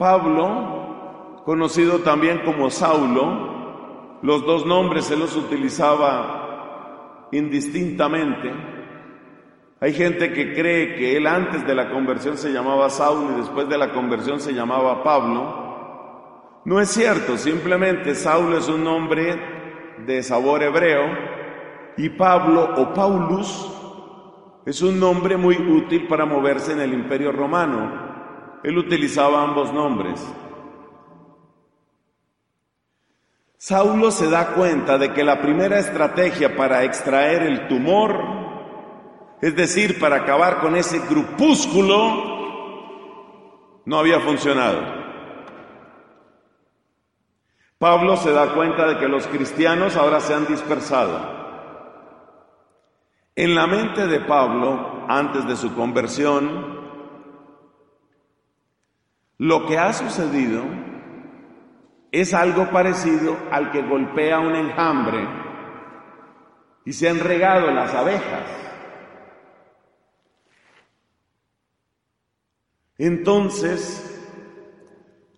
Pablo, conocido también como Saulo, los dos nombres se los utilizaba indistintamente. Hay gente que cree que él antes de la conversión se llamaba Saulo y después de la conversión se llamaba Pablo. No es cierto, simplemente Saulo es un nombre de sabor hebreo y Pablo o Paulus es un nombre muy útil para moverse en el imperio romano. Él utilizaba ambos nombres. Saulo se da cuenta de que la primera estrategia para extraer el tumor, es decir, para acabar con ese grupúsculo, no había funcionado. Pablo se da cuenta de que los cristianos ahora se han dispersado. En la mente de Pablo, antes de su conversión, lo que ha sucedido es algo parecido al que golpea un enjambre y se han regado las abejas. Entonces,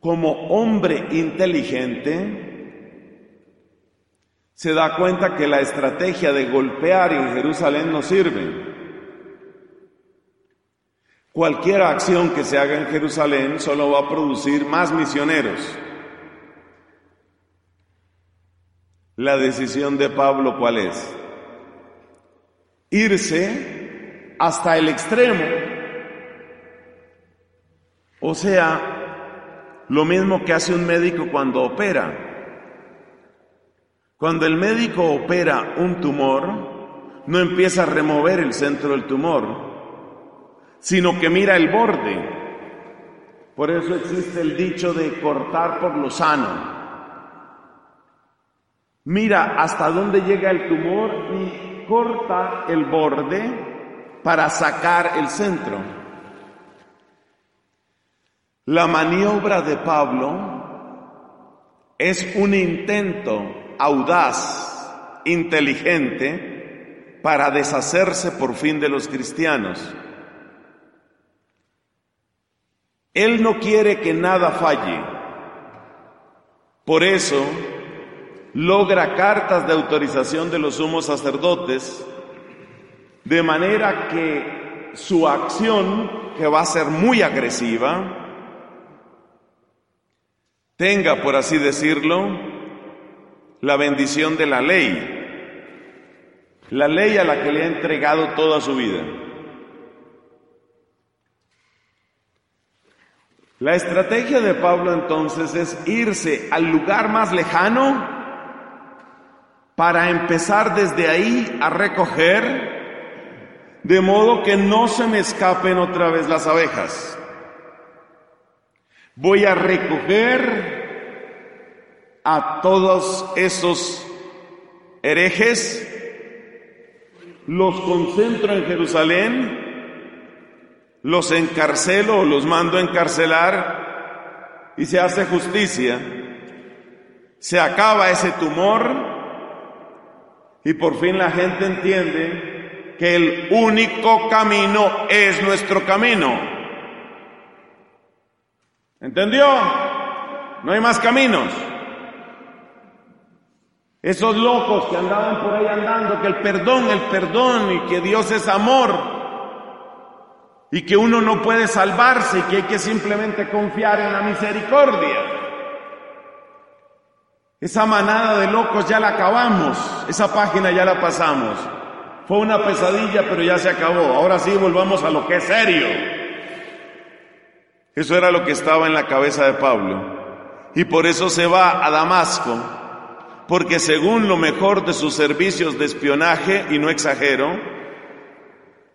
como hombre inteligente, se da cuenta que la estrategia de golpear en Jerusalén no sirve. Cualquier acción que se haga en Jerusalén solo va a producir más misioneros. La decisión de Pablo, ¿cuál es? Irse hasta el extremo. O sea, lo mismo que hace un médico cuando opera. Cuando el médico opera un tumor, no empieza a remover el centro del tumor, sino que mira el borde. Por eso existe el dicho de cortar por lo sano. Mira hasta dónde llega el tumor y corta el borde para sacar el centro. La maniobra de Pablo es un intento audaz, inteligente, para deshacerse por fin de los cristianos. Él no quiere que nada falle. Por eso logra cartas de autorización de los sumos sacerdotes, de manera que su acción, que va a ser muy agresiva, tenga, por así decirlo, la bendición de la ley, la ley a la que le ha entregado toda su vida. La estrategia de Pablo entonces es irse al lugar más lejano para empezar desde ahí a recoger, de modo que no se me escapen otra vez las abejas. Voy a recoger a todos esos herejes, los concentro en Jerusalén, los encarcelo o los mando a encarcelar y se hace justicia, se acaba ese tumor y por fin la gente entiende que el único camino es nuestro camino. ¿Entendió? No hay más caminos. Esos locos que andaban por ahí andando, que el perdón, el perdón y que Dios es amor, y que uno no puede salvarse y que hay que simplemente confiar en la misericordia. Esa manada de locos ya la acabamos, esa página ya la pasamos. Fue una pesadilla, pero ya se acabó. Ahora sí, volvamos a lo que es serio. Eso era lo que estaba en la cabeza de Pablo. Y por eso se va a Damasco, porque según lo mejor de sus servicios de espionaje, y no exagero,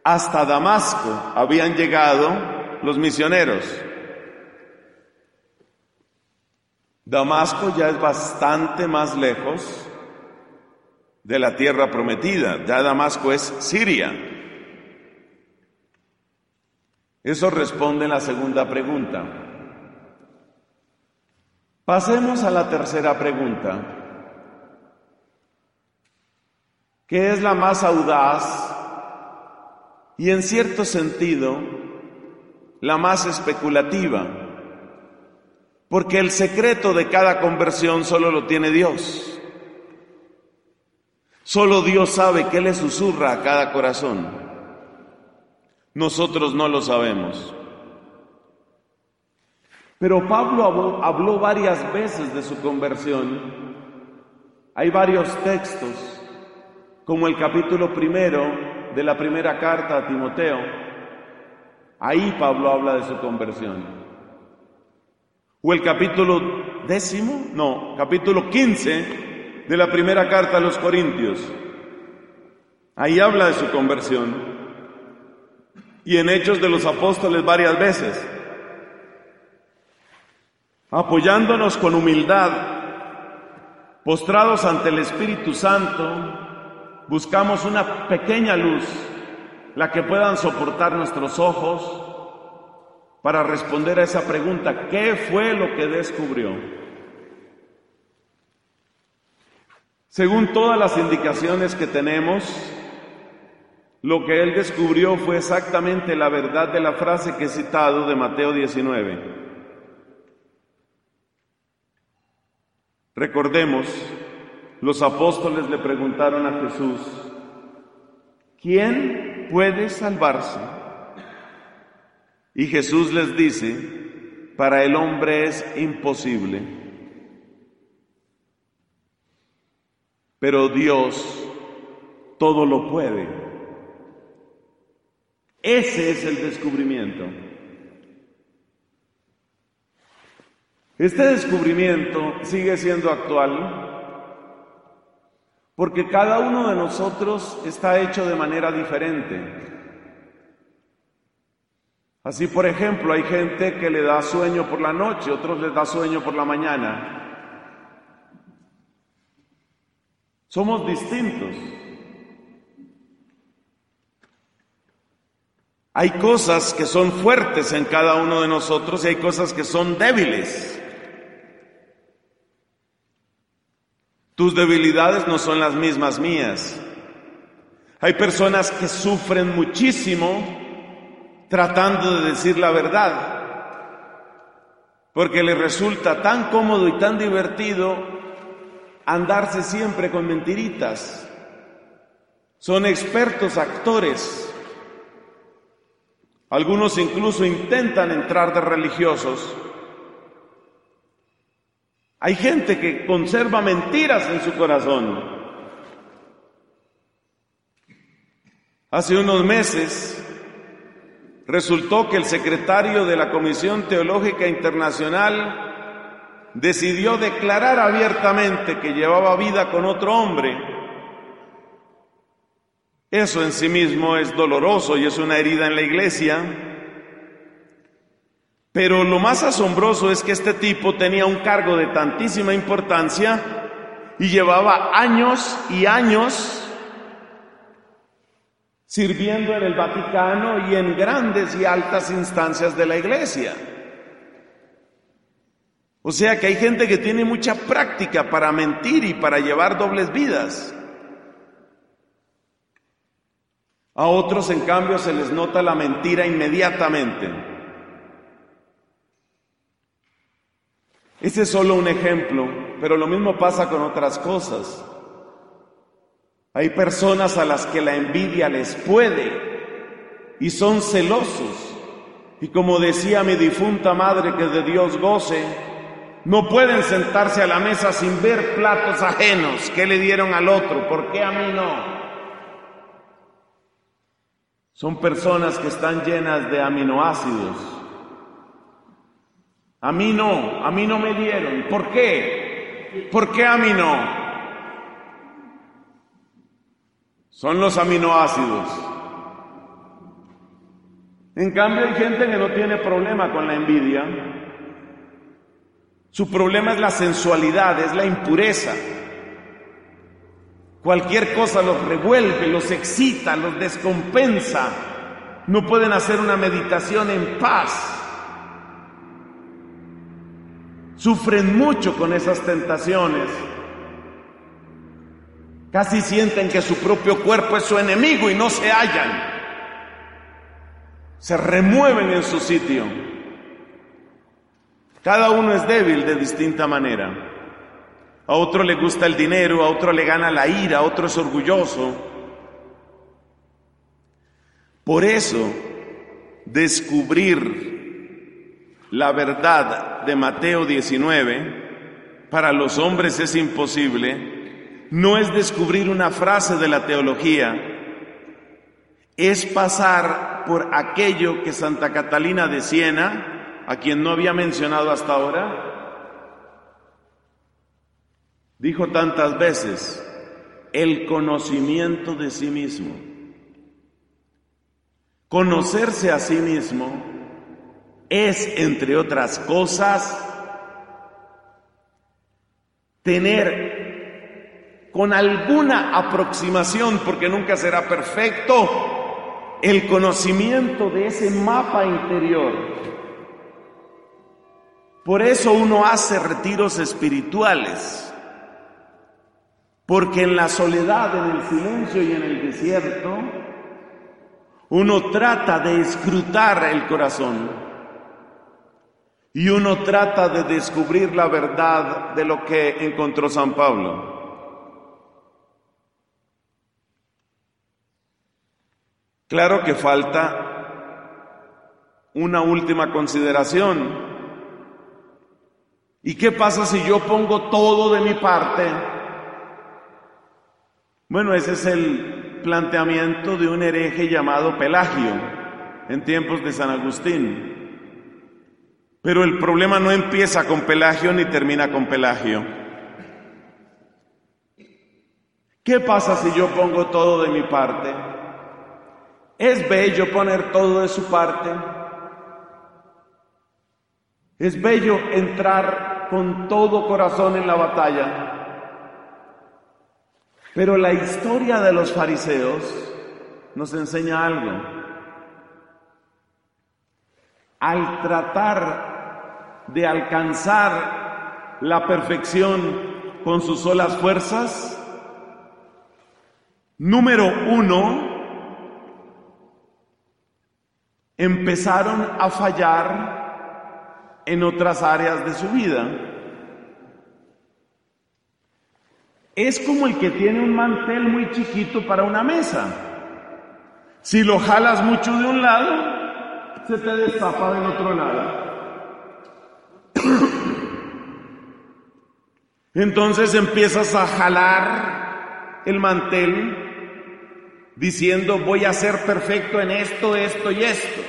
hasta Damasco habían llegado los misioneros. Damasco ya es bastante más lejos de la tierra prometida. Ya Damasco es Siria. Eso responde en la segunda pregunta. Pasemos a la tercera pregunta. ¿Qué es la más audaz y en cierto sentido la más especulativa. Porque el secreto de cada conversión solo lo tiene Dios. Solo Dios sabe qué le susurra a cada corazón. Nosotros no lo sabemos. Pero Pablo habló, varias veces de su conversión. Hay varios textos, como el capítulo primero de la primera carta a Timoteo. Ahí Pablo habla de su conversión. O el capítulo décimo, no, capítulo quince de la primera carta a los Corintios. Ahí habla de su conversión. Y en Hechos de los Apóstoles varias veces apoyándonos con humildad, postrados ante el Espíritu Santo, buscamos una pequeña luz, la que puedan soportar nuestros ojos, para responder a esa pregunta, ¿qué fue lo que descubrió? Según todas las indicaciones que tenemos, lo que él descubrió fue exactamente la verdad de la frase que he citado de Mateo 19. Recordemos, los apóstoles le preguntaron a Jesús, ¿quién puede salvarse? Y Jesús les dice, para el hombre es imposible, pero Dios todo lo puede. Ese es el descubrimiento. Este descubrimiento sigue siendo actual porque cada uno de nosotros está hecho de manera diferente. Así, por ejemplo, hay gente que le da sueño por la noche, otros les da sueño por la mañana. Somos distintos. Hay cosas que son fuertes en cada uno de nosotros y hay cosas que son débiles. Tus debilidades no son las mismas mías. Hay personas que sufren muchísimo tratando de decir la verdad, porque les resulta tan cómodo y tan divertido andarse siempre con mentiritas. Son expertos actores. Algunos incluso intentan entrar de religiosos hay gente que conserva mentiras en su corazón. Hace unos meses resultó que el secretario de la Comisión Teológica Internacional decidió declarar abiertamente que llevaba vida con otro hombre. Eso en sí mismo es doloroso y es una herida en la iglesia. Pero lo más asombroso es que este tipo tenía un cargo de tantísima importancia y llevaba años y años sirviendo en el Vaticano y en grandes y altas instancias de la iglesia. O sea que hay gente que tiene mucha práctica para mentir y para llevar dobles vidas. A otros, en cambio, se les nota la mentira inmediatamente. Ese es solo un ejemplo, pero lo mismo pasa con otras cosas. Hay personas a las que la envidia les puede y son celosos. Y como decía mi difunta madre que de Dios goce, no pueden sentarse a la mesa sin ver platos ajenos que le dieron al otro. ¿Por qué a mí no? Son personas que están llenas de aminoácidos a mí no, a mí no me dieron. ¿Por qué? ¿Por qué a mí no? Son los aminoácidos. En cambio hay gente que no tiene problema con la envidia. Su problema es la sensualidad, es la impureza. Cualquier cosa los revuelve, los excita, los descompensa. No pueden hacer una meditación en paz sufren mucho con esas tentaciones. Casi sienten que su propio cuerpo es su enemigo y no se hallan. Se remueven en su sitio. Cada uno es débil de distinta manera. A otro le gusta el dinero, a otro le gana la ira, a otro es orgulloso. Por eso, descubrir la verdad de Mateo 19 para los hombres es imposible. No es descubrir una frase de la teología, es pasar por aquello que Santa Catalina de Siena a quien no había mencionado hasta ahora, dijo tantas veces, el conocimiento de sí mismo. Conocerse a sí mismo es, entre otras cosas, tener con alguna aproximación, porque nunca será perfecto, el conocimiento de ese mapa interior. Por eso uno hace retiros espirituales, porque en la soledad, en el silencio y en el desierto, uno trata de escrutar el corazón y uno trata de descubrir la verdad de lo que encontró San Pablo. Claro que falta una última consideración ¿Y qué pasa si yo pongo todo de mi parte? Bueno, ese es el planteamiento de un hereje llamado Pelagio en tiempos de San Agustín. Pero el problema no empieza con Pelagio ni termina con Pelagio. ¿Qué pasa si yo pongo todo de mi parte? ¿Es bello poner todo de su parte? ¿Es bello entrar con todo corazón en la batalla. Pero la historia de los fariseos nos enseña algo. Al tratar de alcanzar la perfección con sus solas fuerzas, número uno, empezaron a fallar en otras áreas de su vida. Es como el que tiene un mantel muy chiquito para una mesa. Si lo jalas mucho de un lado, se te destapa del otro lado. Entonces empiezas a jalar el mantel diciendo voy a ser perfecto en esto, esto y esto.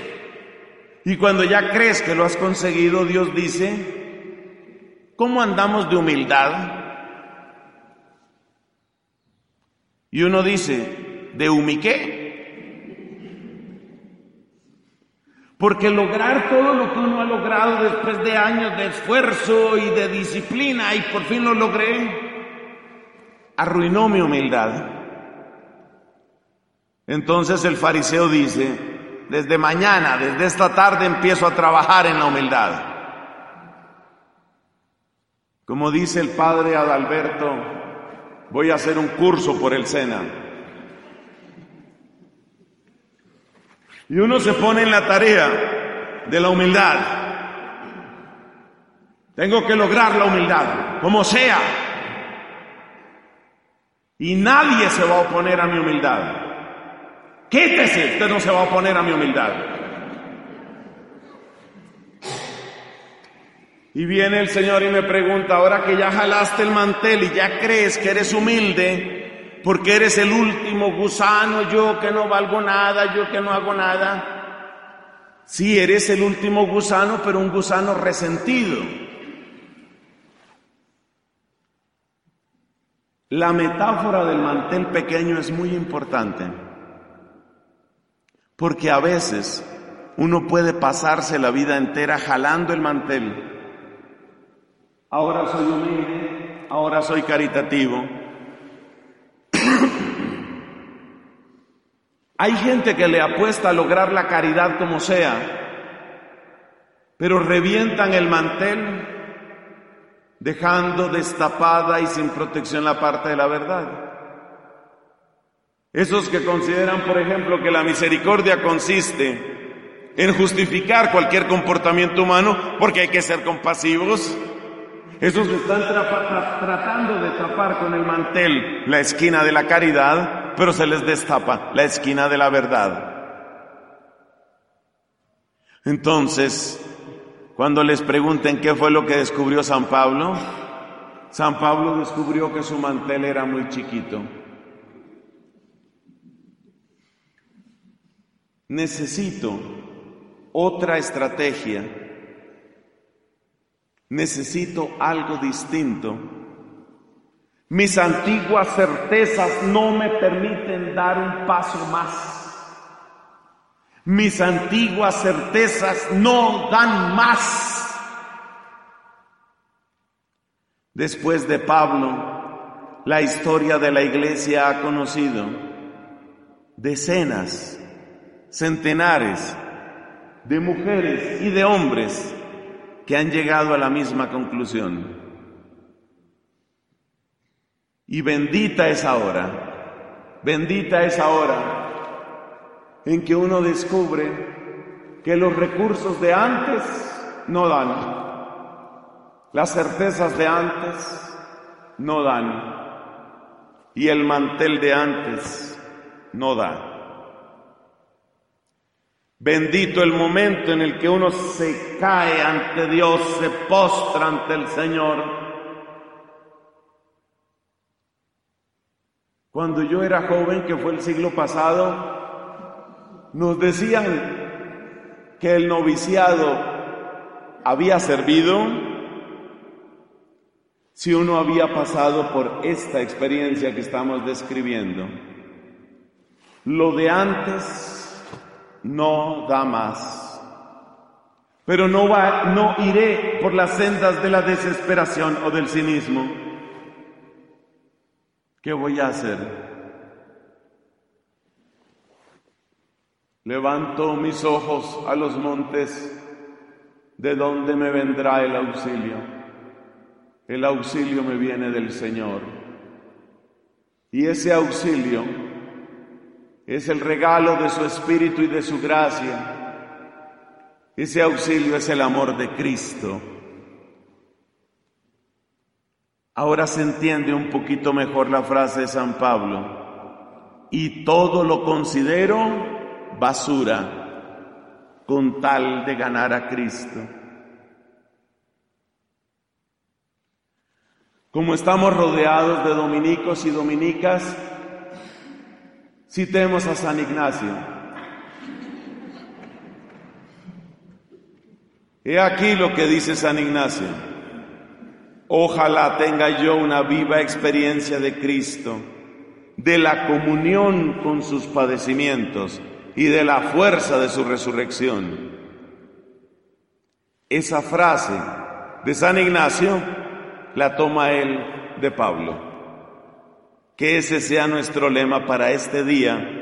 Y cuando ya crees que lo has conseguido, Dios dice, ¿cómo andamos de humildad? Y uno dice, ¿de humiqué? Porque lograr todo lo que uno ha logrado después de años de esfuerzo y de disciplina, y por fin lo logré, arruinó mi humildad. Entonces el fariseo dice, desde mañana, desde esta tarde empiezo a trabajar en la humildad. Como dice el padre Adalberto, voy a hacer un curso por el SENA. Y uno se pone en la tarea de la humildad. Tengo que lograr la humildad, como sea. Y nadie se va a oponer a mi humildad. Quítese, usted no se va a oponer a mi humildad. Y viene el Señor y me pregunta, ahora que ya jalaste el mantel y ya crees que eres humilde, porque eres el último gusano, yo que no valgo nada, yo que no hago nada. Sí, eres el último gusano, pero un gusano resentido. La metáfora del mantel pequeño es muy importante. Porque a veces uno puede pasarse la vida entera jalando el mantel. Ahora soy humilde, ahora soy caritativo. Hay gente que le apuesta a lograr la caridad como sea, pero revientan el mantel dejando destapada y sin protección la parte de la verdad. Esos que consideran, por ejemplo, que la misericordia consiste en justificar cualquier comportamiento humano porque hay que ser compasivos. Esos están tratando de tapar con el mantel la esquina de la caridad, pero se les destapa la esquina de la verdad. Entonces, cuando les pregunten qué fue lo que descubrió San Pablo, San Pablo descubrió que su mantel era muy chiquito. Necesito otra estrategia. Necesito algo distinto. Mis antiguas certezas no me permiten dar un paso más. Mis antiguas certezas no dan más. Después de Pablo, la historia de la iglesia ha conocido decenas, centenares de mujeres y de hombres que han llegado a la misma conclusión. Y bendita es ahora, bendita es ahora en que uno descubre que los recursos de antes no dan, las certezas de antes no dan y el mantel de antes no da. Bendito el momento en el que uno se cae ante Dios, se postra ante el Señor. Cuando yo era joven, que fue el siglo pasado, nos decían que el noviciado había servido si uno había pasado por esta experiencia que estamos describiendo. Lo de antes no da más. Pero no va, no iré por las sendas de la desesperación o del cinismo. ¿Qué voy a hacer? Levanto mis ojos a los montes, ¿de dónde me vendrá el auxilio? El auxilio me viene del Señor. Y ese auxilio es el regalo de su Espíritu y de su gracia. Ese auxilio es el amor de Cristo. Ahora se entiende un poquito mejor la frase de San Pablo. Y todo lo considero basura con tal de ganar a Cristo. Como estamos rodeados de dominicos y dominicas, citemos a San Ignacio. He aquí lo que dice San Ignacio. Ojalá tenga yo una viva experiencia de Cristo, de la comunión con sus padecimientos y de la fuerza de su resurrección. Esa frase de San Ignacio la toma él de Pablo. Que ese sea nuestro lema para este día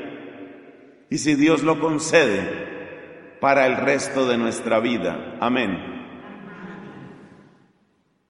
y si Dios lo concede, para el resto de nuestra vida. Amén.